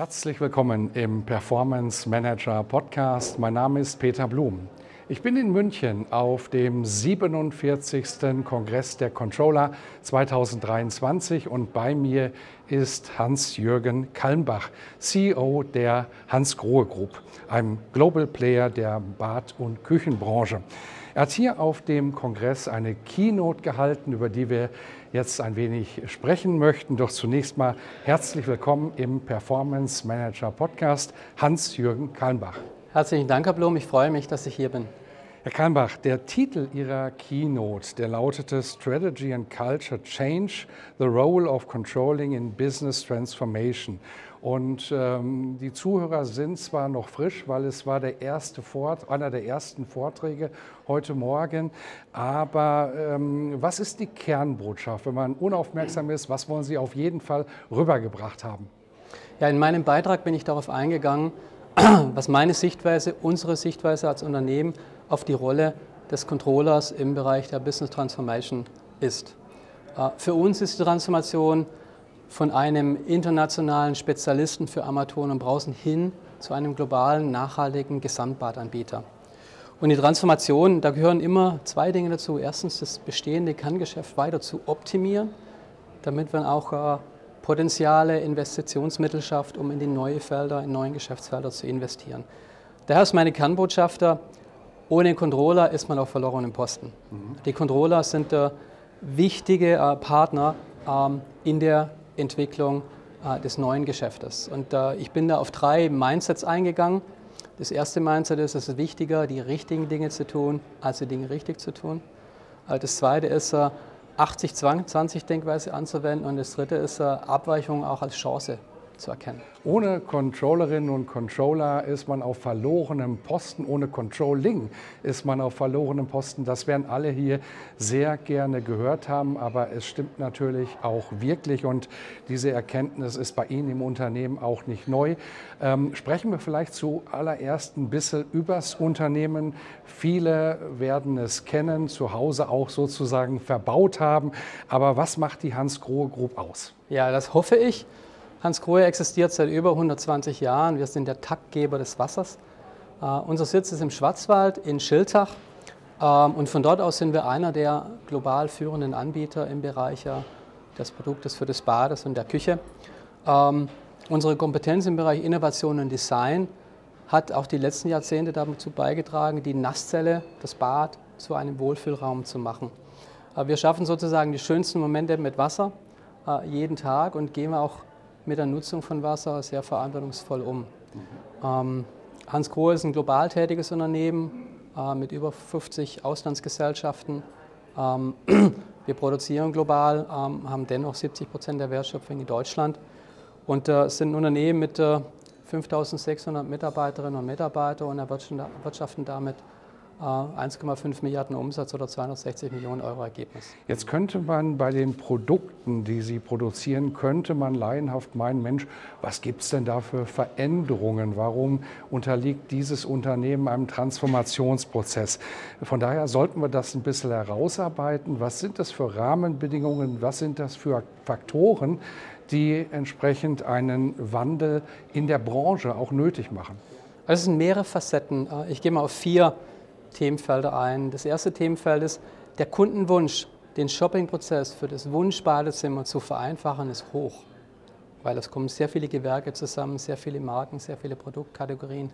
Herzlich willkommen im Performance Manager Podcast. Mein Name ist Peter Blum. Ich bin in München auf dem 47. Kongress der Controller 2023 und bei mir ist Hans-Jürgen Kalmbach, CEO der Hans Grohe Group, einem Global Player der Bad- und Küchenbranche. Er hat hier auf dem Kongress eine Keynote gehalten, über die wir jetzt ein wenig sprechen möchten. Doch zunächst mal herzlich willkommen im Performance Manager Podcast, Hans-Jürgen Kalmbach. Herzlichen Dank, Herr Blum. Ich freue mich, dass ich hier bin. Herr Kalmbach, der Titel Ihrer Keynote, der lautete Strategy and Culture Change, the Role of Controlling in Business Transformation. Und ähm, die Zuhörer sind zwar noch frisch, weil es war der erste Vort einer der ersten Vorträge heute Morgen, aber ähm, was ist die Kernbotschaft, wenn man unaufmerksam ist? Was wollen Sie auf jeden Fall rübergebracht haben? Ja, in meinem Beitrag bin ich darauf eingegangen, was meine Sichtweise, unsere Sichtweise als Unternehmen auf die Rolle des Controllers im Bereich der Business Transformation ist. Äh, für uns ist die Transformation von einem internationalen Spezialisten für Armaturen und Brausen hin zu einem globalen, nachhaltigen Gesamtbadanbieter. Und die Transformation, da gehören immer zwei Dinge dazu. Erstens, das bestehende Kerngeschäft weiter zu optimieren, damit man auch äh, Potenziale, Investitionsmittel schafft, um in die neuen Felder, in neuen Geschäftsfelder zu investieren. Daher ist meine Kernbotschaft, ohne Controller ist man auf verlorenen Posten. Mhm. Die Controller sind äh, wichtige äh, Partner ähm, in der Entwicklung äh, des neuen Geschäftes. Und äh, ich bin da auf drei Mindsets eingegangen. Das erste Mindset ist, es ist wichtiger, die richtigen Dinge zu tun, als die Dinge richtig zu tun. Äh, das zweite ist, 80-20-Denkweise anzuwenden. Und das dritte ist, Abweichungen auch als Chance zu erkennen. Ohne Controllerinnen und Controller ist man auf verlorenem Posten. Ohne Controlling ist man auf verlorenem Posten. Das werden alle hier sehr gerne gehört haben, aber es stimmt natürlich auch wirklich und diese Erkenntnis ist bei Ihnen im Unternehmen auch nicht neu. Ähm, sprechen wir vielleicht zuallererst ein bisschen übers Unternehmen. Viele werden es kennen, zu Hause auch sozusagen verbaut haben. Aber was macht die Hans Grohe Group aus? Ja, das hoffe ich. Hans Grohe existiert seit über 120 Jahren. Wir sind der Taktgeber des Wassers. Uh, unser Sitz ist im Schwarzwald in Schiltach. Uh, und von dort aus sind wir einer der global führenden Anbieter im Bereich uh, des Produktes für das Bades und der Küche. Ähm, unsere Kompetenz im Bereich Innovation und Design hat auch die letzten Jahrzehnte dazu beigetragen, die Nasszelle, das Bad, zu einem Wohlfühlraum zu machen. wir schaffen sozusagen die schönsten Momente mit Wasser jeden Tag und gehen auch mit der Nutzung von Wasser sehr verantwortungsvoll um. Ähm, Hans Grohe ist ein global tätiges Unternehmen äh, mit über 50 Auslandsgesellschaften. Ähm, wir produzieren global, ähm, haben dennoch 70 Prozent der Wertschöpfung in Deutschland und äh, sind ein Unternehmen mit äh, 5600 Mitarbeiterinnen und Mitarbeitern und erwirtschaften damit 1,5 äh, Milliarden Umsatz oder 260 Millionen Euro Ergebnis. Jetzt könnte man bei den Produkten, die Sie produzieren, könnte man laienhaft meinen, Mensch, was gibt es denn da für Veränderungen? Warum unterliegt dieses Unternehmen einem Transformationsprozess? Von daher sollten wir das ein bisschen herausarbeiten. Was sind das für Rahmenbedingungen? Was sind das für Faktoren, die entsprechend einen Wandel in der Branche auch nötig machen? Also es sind mehrere Facetten. Äh, ich gehe mal auf vier Themenfelder ein. Das erste Themenfeld ist der Kundenwunsch, den Shoppingprozess für das Wunschbadezimmer zu vereinfachen, ist hoch. Weil es kommen sehr viele Gewerke zusammen, sehr viele Marken, sehr viele Produktkategorien,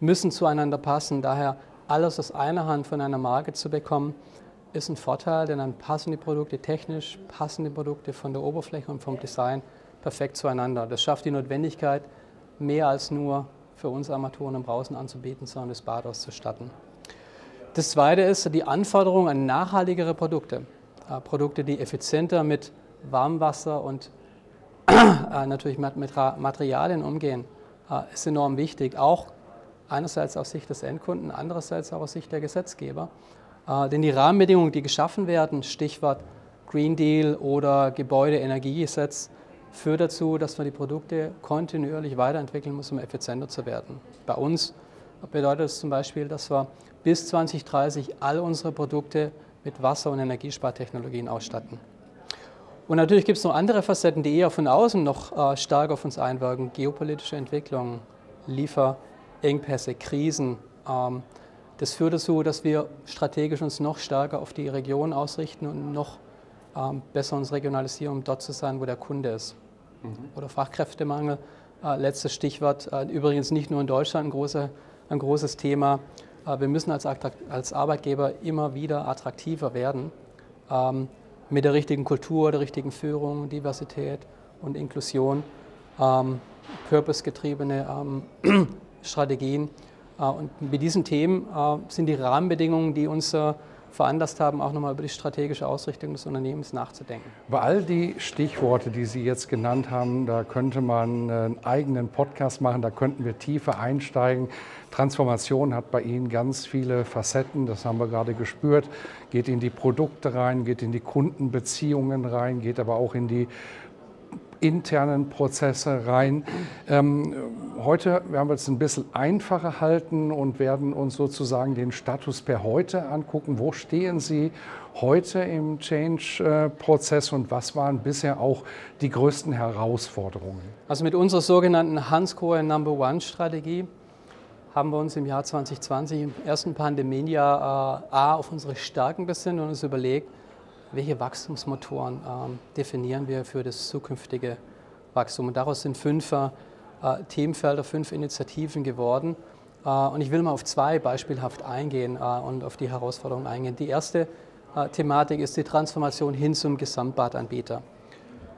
müssen zueinander passen. Daher alles aus einer Hand von einer Marke zu bekommen, ist ein Vorteil, denn dann passen die Produkte technisch, passen die Produkte von der Oberfläche und vom Design perfekt zueinander. Das schafft die Notwendigkeit, mehr als nur für uns Armaturen und Brausen anzubieten, sondern das Bad auszustatten. Das zweite ist die Anforderung an nachhaltigere Produkte. Äh, Produkte, die effizienter mit Warmwasser und äh, natürlich mit, Materialien umgehen, äh, ist enorm wichtig. Auch einerseits aus Sicht des Endkunden, andererseits auch aus Sicht der Gesetzgeber. Denn die Rahmenbedingungen, die geschaffen werden, Stichwort Green Deal oder Gebäudeenergiegesetz, führt dazu, dass man die Produkte kontinuierlich weiterentwickeln muss, um effizienter zu werden. Bei uns bedeutet es zum Beispiel, dass wir bis 2030 all unsere Produkte mit Wasser- und Energiespartechnologien ausstatten. Und natürlich gibt es noch andere Facetten, die eher von außen noch äh, stark auf uns einwirken. Geopolitische Entwicklungen, Lieferengpässe, Krisen. Ähm, das führt dazu, dass wir strategisch uns noch stärker auf die Region ausrichten und noch ähm, besser uns regionalisieren, um dort zu sein, wo der Kunde ist. Mhm. Oder Fachkräftemangel, äh, letztes Stichwort, äh, übrigens nicht nur in Deutschland ein, große, ein großes Thema. Äh, wir müssen als, Arbeitgeber immer wieder attraktiver werden ähm, mit der richtigen Kultur, der richtigen Führung, Diversität und Inklusion, ähm, purpose-getriebene ähm, Strategien. Äh, und mit diesen Themen äh, sind die Rahmenbedingungen, die uns äh, veranlasst haben, auch nochmal über die strategische Ausrichtung des Unternehmens nachzudenken. Über all die Stichworte, die Sie jetzt genannt haben, da könnte man einen eigenen Podcast machen, da könnten wir tiefer einsteigen. Transformation hat bei Ihnen ganz viele Facetten, das haben wir gerade gespürt. Geht in die Produkte rein, geht in die Kundenbeziehungen rein, geht aber auch in die internen Prozesse rein. Ähm, heute werden wir es ein bisschen einfacher halten und werden uns sozusagen den Status per heute angucken. Wo stehen Sie heute im Change-Prozess und was waren bisher auch die größten Herausforderungen? Also mit unserer sogenannten Hansgrohe Number One-Strategie haben wir uns im Jahr 2020, im ersten Pandemiejahr, äh, A, auf unsere Stärken besinnt und uns überlegt, welche Wachstumsmotoren äh, definieren wir für das zukünftige Wachstum. Und daraus sind fünf äh, Themenfelder, fünf Initiativen geworden. Äh, und ich will mal auf zwei beispielhaft eingehen äh, und auf die Herausforderungen eingehen. Die erste äh, Thematik ist die Transformation hin zum Gesamtbadanbieter.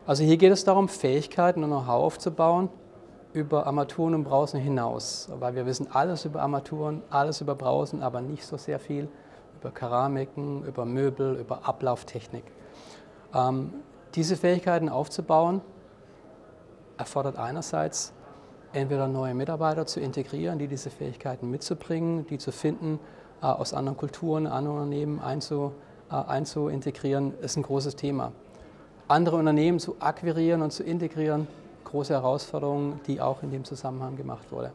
Also hier geht es darum, Fähigkeiten und Know-how aufzubauen über Armaturen und Brausen hinaus, weil wir wissen alles über Armaturen, alles über Brausen, aber nicht so sehr viel über Keramiken, über Möbel, über Ablauftechnik. Ähm, diese Fähigkeiten aufzubauen, erfordert einerseits entweder neue Mitarbeiter zu integrieren, die diese Fähigkeiten mitzubringen, die zu finden, äh, aus anderen Kulturen, anderen Unternehmen einzu, äh, einzuintegrieren, ist ein großes Thema. Andere Unternehmen zu akquirieren und zu integrieren, große Herausforderung, die auch in dem Zusammenhang gemacht wurde.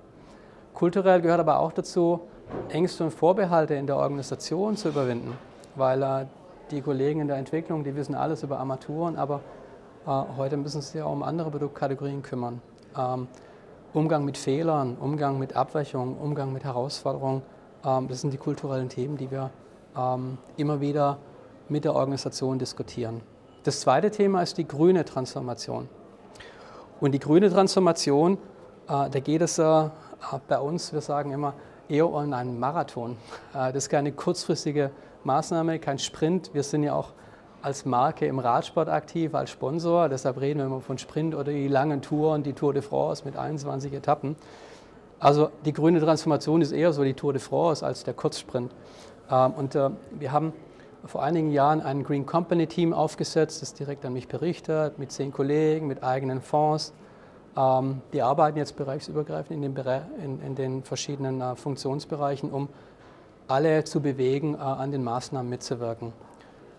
Kulturell gehört aber auch dazu, Ängste und Vorbehalte in der Organisation zu überwinden, weil äh, die Kollegen in der Entwicklung, die wissen alles über Armaturen, aber äh, heute müssen sie sich auch um andere Produktkategorien kümmern. Ähm, Umgang mit Fehlern, Umgang mit Abweichungen, Umgang mit Herausforderungen, ähm, das sind die kulturellen Themen, die wir ähm, immer wieder mit der Organisation diskutieren. Das zweite Thema ist die grüne Transformation. Und die grüne Transformation, äh, da geht es äh, bei uns, wir sagen immer, eher um einen Marathon. Äh, das ist keine kurzfristige Maßnahme, kein Sprint. Wir sind ja auch als Marke im Radsport aktiv, als Sponsor. Deshalb reden wir immer von Sprint oder die langen Touren, die Tour de France mit 21 Etappen. Also die grüne Transformation ist eher so die Tour de France als der Kurzsprint. Ähm, und äh, wir haben vor einigen Jahren ein Green Company Team aufgesetzt, das direkt an mich berichtet, mit zehn Kollegen, mit eigenen Fonds. Ähm, die arbeiten jetzt bereichsübergreifend in den, in, in den verschiedenen äh, Funktionsbereichen, um alle zu bewegen, äh, an den Maßnahmen mitzuwirken.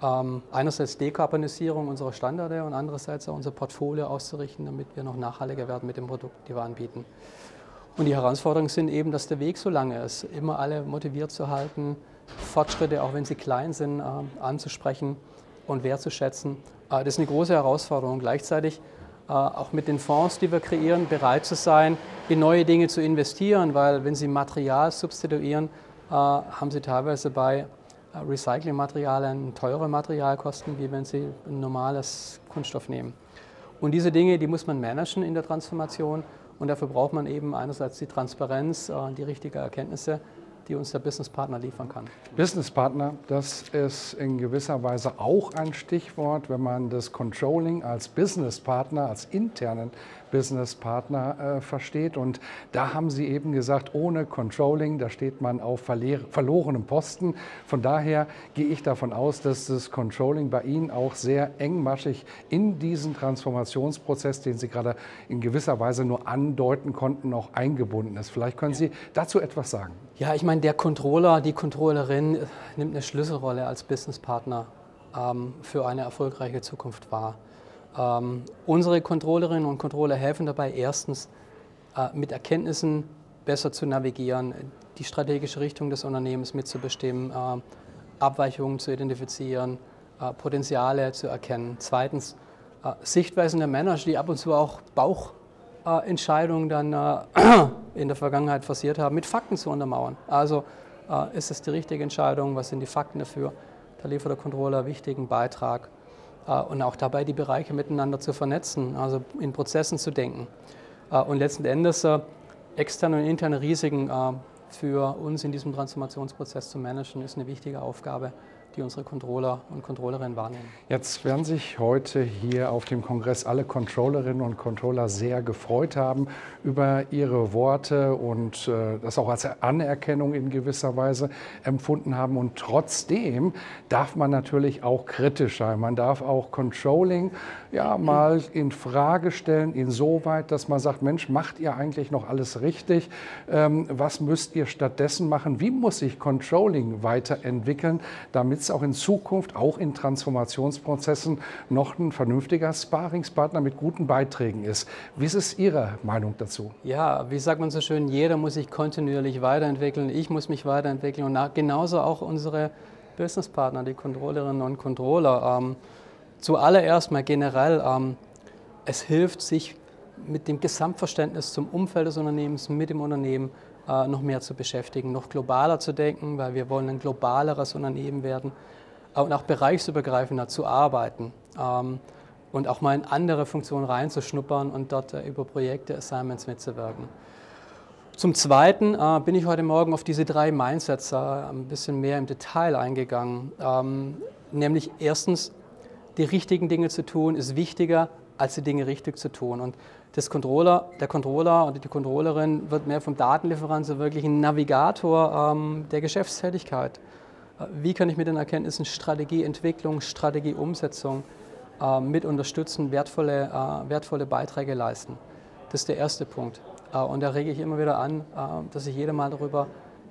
Ähm, einerseits Dekarbonisierung unserer Standarde und andererseits auch unser Portfolio auszurichten, damit wir noch nachhaltiger werden mit den Produkten, die wir anbieten. Und die Herausforderungen sind eben, dass der Weg so lange ist, immer alle motiviert zu halten, Fortschritte, auch wenn sie klein sind, äh, anzusprechen und wertzuschätzen. Das ist eine große Herausforderung. Gleichzeitig äh, auch mit den Fonds, die wir kreieren, bereit zu sein, in neue Dinge zu investieren, weil wenn Sie Material substituieren, äh, haben Sie teilweise bei äh, Recyclingmaterialien teure Materialkosten, wie wenn Sie ein normales Kunststoff nehmen. Und diese Dinge, die muss man managen in der Transformation und dafür braucht man eben einerseits die Transparenz, die richtigen Erkenntnisse, die uns der Businesspartner liefern kann. Businesspartner, das ist in gewisser Weise auch ein Stichwort, wenn man das Controlling als Businesspartner, als internen Businesspartner äh, versteht. Und da haben Sie eben gesagt, ohne Controlling, da steht man auf verlorenem Posten. Von daher gehe ich davon aus, dass das Controlling bei Ihnen auch sehr engmaschig in diesen Transformationsprozess, den Sie gerade in gewisser Weise nur andeuten konnten, auch eingebunden ist. Vielleicht können Sie dazu etwas sagen. Ja, ich meine, der Controller, die Controllerin nimmt eine Schlüsselrolle als Businesspartner ähm, für eine erfolgreiche Zukunft wahr. Ähm, unsere Controllerinnen und Controller helfen dabei, erstens äh, mit Erkenntnissen besser zu navigieren, die strategische Richtung des Unternehmens mitzubestimmen, äh, Abweichungen zu identifizieren, äh, Potenziale zu erkennen. Zweitens äh, Sichtweisen der Manager, die ab und zu auch Bauchentscheidungen dann äh, in der Vergangenheit forciert haben, mit Fakten zu untermauern. Also äh, ist es die richtige Entscheidung, was sind die Fakten dafür? Da liefert der Controller einen wichtigen Beitrag und auch dabei die Bereiche miteinander zu vernetzen, also in Prozessen zu denken. Äh, und letzten Endes äh, externe und interne Risiken für uns in diesem Transformationsprozess zu managen, ist eine wichtige Aufgabe die unsere Controller und Controllerinnen wahrnehmen. Jetzt werden sich heute hier auf dem Kongress alle Controllerinnen und Controller sehr gefreut haben über ihre Worte und äh, das auch als Anerkennung in gewisser Weise empfunden haben. Und trotzdem darf man natürlich auch kritisch sein. Man darf auch Controlling ja mal in Frage stellen, insoweit, dass man sagt, Mensch, macht ihr eigentlich noch alles richtig? Ähm, was müsst ihr stattdessen machen? Wie muss sich Controlling weiterentwickeln, damit es auch in Zukunft, auch in Transformationsprozessen, noch ein vernünftiger Sparingspartner mit guten Beiträgen ist? Wie ist Ihre Meinung dazu? Ja, wie sagt man so schön, jeder muss sich kontinuierlich weiterentwickeln. Ich muss mich weiterentwickeln und genauso auch unsere Businesspartner, die Controllerinnen und Controller. Ähm, Zuallererst mal generell, ähm, es hilft, sich mit dem Gesamtverständnis zum Umfeld des Unternehmens, mit dem Unternehmen noch mehr zu beschäftigen, noch globaler zu denken, weil wir wollen ein globaleres Unternehmen werden äh, und auch bereichsübergreifender zu arbeiten ähm, und auch mal in andere Funktionen reinzuschnuppern und dort äh, über Projekte, Assignments mitzuwirken. Zum Zweiten äh, bin ich heute Morgen auf diese drei Mindsets äh, ein bisschen mehr im Detail eingegangen. Ähm, nämlich erstens die richtigen Dinge zu tun, ist wichtiger, als die Dinge richtig zu tun. Und das Controller, der Controller oder die Controllerin wird mehr vom Datenlieferant so wirklich ein Navigator ähm, der Geschäftstätigkeit. Äh, wie kann ich mit den Erkenntnissen Strategieentwicklung, Strategieumsetzung äh, mit unterstützen, wertvolle, äh, wertvolle Beiträge leisten? Das ist der erste Punkt. Äh, und da rege ich immer wieder an, äh, dass sich jeder mal darüber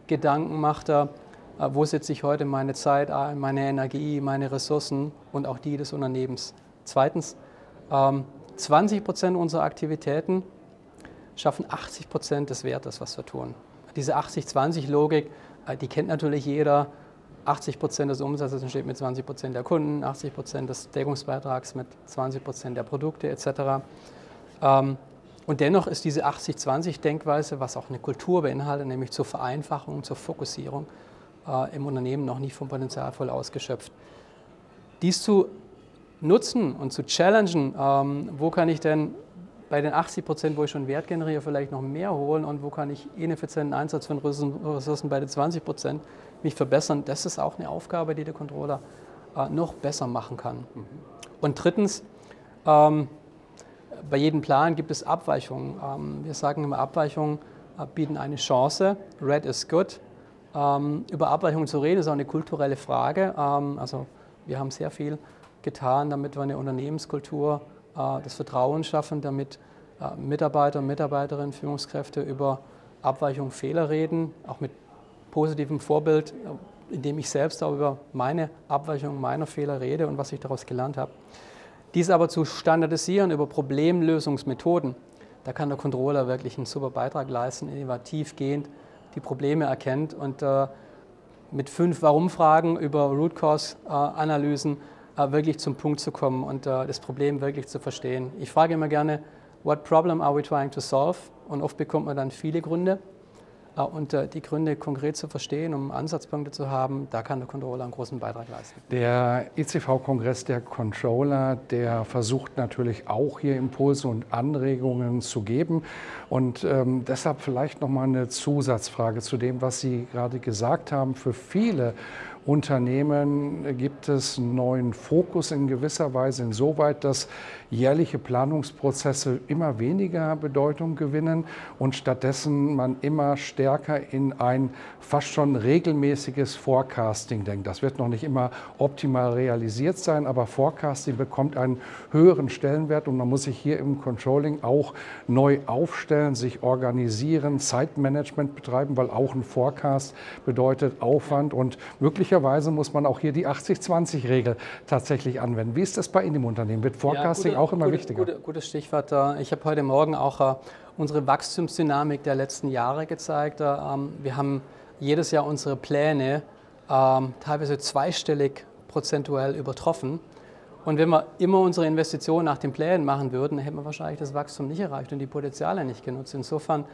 Gedanken macht, äh, wo setze ich heute meine Zeit ein, meine Energie, meine Ressourcen und auch die des Unternehmens. Zweitens, 20 ähm, Prozent unserer Aktivitäten schaffen 80 Prozent des Wertes, was wir tun. Diese 80-20-Logik, äh, die kennt natürlich jeder. 80 Prozent des Umsatzes entsteht mit 20 Prozent der Kunden, 80 Prozent des Deckungsbeitrags mit 20 Prozent der Produkte etc. Ähm, und dennoch ist diese 80-20-Denkweise, was auch eine Kultur beinhaltet, nämlich zur Vereinfachung, zur Fokussierung, äh, im Unternehmen noch nicht vom Potenzial voll ausgeschöpft. Dies zu nutzen und zu challengen, ähm, wo kann ich denn bei den 80 Prozent, wo ich schon Wert generiere, vielleicht noch mehr holen und wo kann ich ineffizienten Einsatz von Ressourcen bei den 20 Prozent mich verbessern, das ist auch eine Aufgabe, die der Controller äh, noch besser machen kann. Mhm. Und drittens, ähm, bei jedem Plan gibt es Abweichungen. Ähm, wir sagen immer, Abweichungen äh, bieten eine Chance. Red is good. Ähm, über Abweichungen zu reden, ist auch eine kulturelle Frage. Ähm, also wir haben sehr viel getan, damit wir eine Unternehmenskultur äh, des Vertrauens schaffen, damit äh, Mitarbeiter, Mitarbeiterinnen, Führungskräfte über Abweichungen, Fehler reden, auch mit positivem Vorbild, äh, indem ich selbst auch über meine Abweichungen, meiner Fehler rede und was ich daraus gelernt habe. Dies aber zu standardisieren über Problemlösungsmethoden, da kann der Controller wirklich einen super Beitrag leisten, innovativ gehend die Probleme erkennt und äh, mit fünf Warum-Fragen über Root Cause-Analysen äh, wirklich zum Punkt zu kommen und äh, das Problem wirklich zu verstehen. Ich frage immer gerne, what problem are we trying to solve? Und oft bekommt man dann viele Gründe. Äh, und äh, die Gründe konkret zu verstehen, um Ansatzpunkte zu haben, da kann der Controller einen großen Beitrag leisten. Der ECV-Kongress der Controller, der versucht natürlich auch hier Impulse und Anregungen zu geben. Und ähm, deshalb vielleicht nochmal eine Zusatzfrage zu dem, was Sie gerade gesagt haben. Für viele Unternehmen gibt es einen neuen Fokus in gewisser Weise insoweit, dass jährliche Planungsprozesse immer weniger Bedeutung gewinnen und stattdessen man immer stärker in ein fast schon regelmäßiges Forecasting denkt. Das wird noch nicht immer optimal realisiert sein, aber Forecasting bekommt einen höheren Stellenwert und man muss sich hier im Controlling auch neu aufstellen, sich organisieren, Zeitmanagement betreiben, weil auch ein Forecast bedeutet Aufwand und möglicherweise muss man auch hier die 80-20-Regel tatsächlich anwenden. Wie ist das bei Ihnen im Unternehmen? Wird Forecasting ja, gute, auch immer gute, wichtiger? Gute, gutes Stichwort. Ich habe heute Morgen auch äh, unsere Wachstumsdynamik der letzten Jahre gezeigt. Äh, ähm, wir haben jedes Jahr unsere Pläne ähm, teilweise zweistellig prozentuell übertroffen. Und wenn wir immer unsere Investitionen nach den Plänen machen würden, hätten wir wahrscheinlich das Wachstum nicht erreicht und die Potenziale nicht genutzt. Insofern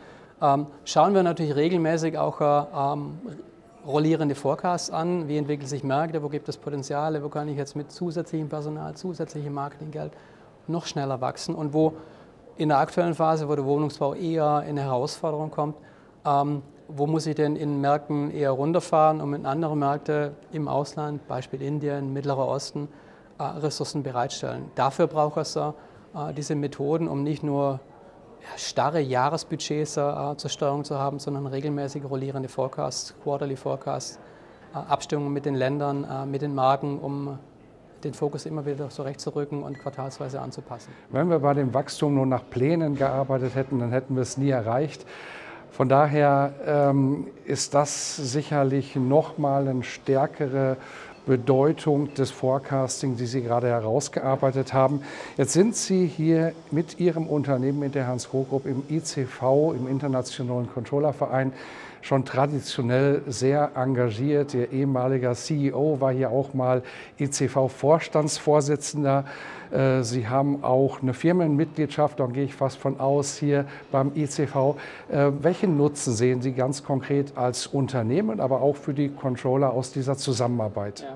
ähm, schauen wir natürlich regelmäßig auch äh, ähm, rollierende Forecasts an. Wie entwickeln sich Märkte? Wo gibt es Potenziale? Wo kann ich jetzt mit zusätzlichem Personal, zusätzlichem Marketinggeld noch schneller wachsen? Und wo in der aktuellen Phase, wo der Wohnungsbau eher in Herausforderung kommt, ähm, wo muss ich denn in Märkten eher runterfahren, um in andere Märkte im Ausland, Beispiel Indien, Mittlerer Osten, äh, Ressourcen bereitstellen. Dafür braucht es äh, diese Methoden, um nicht nur starre Jahresbudgets äh, zur Steuerung zu haben, sondern regelmäßig rollierende Forecasts, Quarterly Forecasts, Abstimmungen mit den Ländern, mit den Marken, um den Fokus immer wieder zurechtzurücken und quartalsweise anzupassen. Wenn wir bei dem Wachstum nur nach Plänen gearbeitet hätten, dann hätten wir es nie erreicht. Von daher ähm, ist das sicherlich nochmal eine stärkere Bedeutung des Forecasting, die Sie gerade herausgearbeitet haben. Jetzt sind Sie hier mit Ihrem Unternehmen, mit der Hans-Roh Group im ICV, im Internationalen Controllerverein, schon traditionell sehr engagiert. Ihr ehemaliger CEO war hier auch mal ICV-Vorstandsvorsitzender. Äh, Sie haben auch eine Firmenmitgliedschaft, da gehe ich fast von aus, hier beim ICV. Äh, welchen Nutzen sehen Sie ganz konkret als Unternehmen, aber auch für die Controller aus dieser Zusammenarbeit? Ja.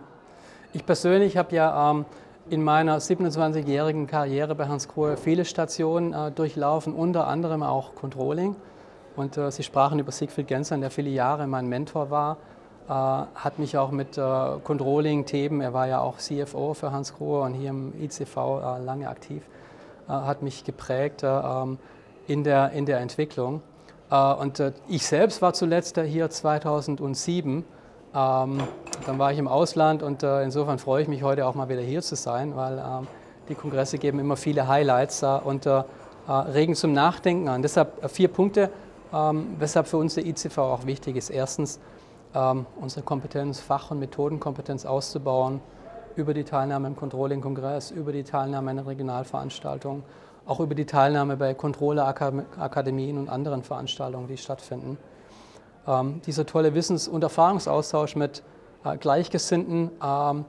Ich persönlich habe ja ähm, in meiner 27-jährigen Karriere bei Hans Grohe viele Stationen äh, durchlaufen, unter anderem auch Controlling. Und äh, Sie sprachen über Siegfried Gensern, der viele Jahre mein Mentor war. Äh, hat mich auch mit äh, Controlling-Themen, er war ja auch CFO für Hans Grohe und hier im ICV äh, lange aktiv, hat mich geprägt ähm, in, der, in der Entwicklung. und ich selbst war zuletzt hier 2007. Ähm, dann war ich im Ausland und insofern freue ich mich heute auch mal wieder hier zu sein, weil ähm, die Kongresse geben immer viele Highlights und regen zum Nachdenken an. Deshalb vier Punkte, weshalb für uns der ICV auch wichtig ist. Erstens, ähm, unsere Kompetenz, Fach- und Methodenkompetenz auszubauen über die Teilnahme im Controlling-Kongress, über die Teilnahme in Regionalveranstaltungen, auch über die Teilnahme bei Controller-Akademien und anderen Veranstaltungen, die stattfinden. Ähm, dieser tolle Wissens- und Erfahrungsaustausch mit äh, Gleichgesinnten, ähm,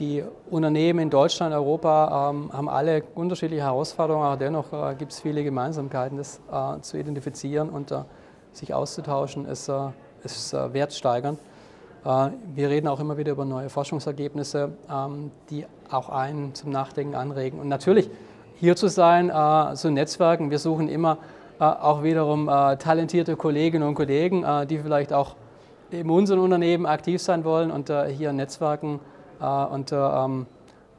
die Unternehmen in Deutschland, Europa ähm, haben alle unterschiedliche Herausforderungen, aber dennoch äh, gibt es viele Gemeinsamkeiten, das äh, zu identifizieren und äh, sich auszutauschen, ist äh, ist äh, wertsteigernd. Äh, wir reden auch immer wieder über neue Forschungsergebnisse, ähm, die auch einen zum Nachdenken anregen. Und natürlich hier zu sein, äh, zu Netzwerken. Wir suchen immer auch wiederum talentierte Kolleginnen und Kollegen, die vielleicht auch in unseren Unternehmen aktiv sein wollen und hier Netzwerken und ähm,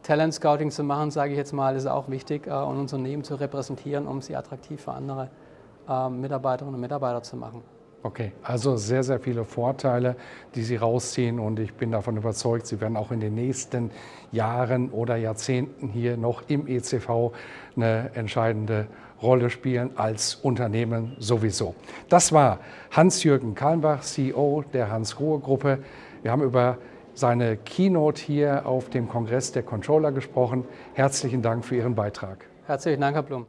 Talent Scouting zu machen, sage ich jetzt mal, ist auch wichtig und Unternehmen zu repräsentieren, um sie attraktiv für andere Mitarbeiterinnen und Mitarbeiter zu machen. Okay, also sehr, sehr viele Vorteile, die Sie rausziehen und ich bin davon überzeugt, Sie werden auch in den nächsten Jahren oder Jahrzehnten hier noch im ECV eine entscheidende Rolle spielen als Unternehmen sowieso. Das war Hans-Jürgen Kalmbach, CEO der Hans-Ruhe-Gruppe. Wir haben über seine Keynote hier auf dem Kongress der Controller gesprochen. Herzlichen Dank für Ihren Beitrag. Herzlichen Dank, Herr Blum.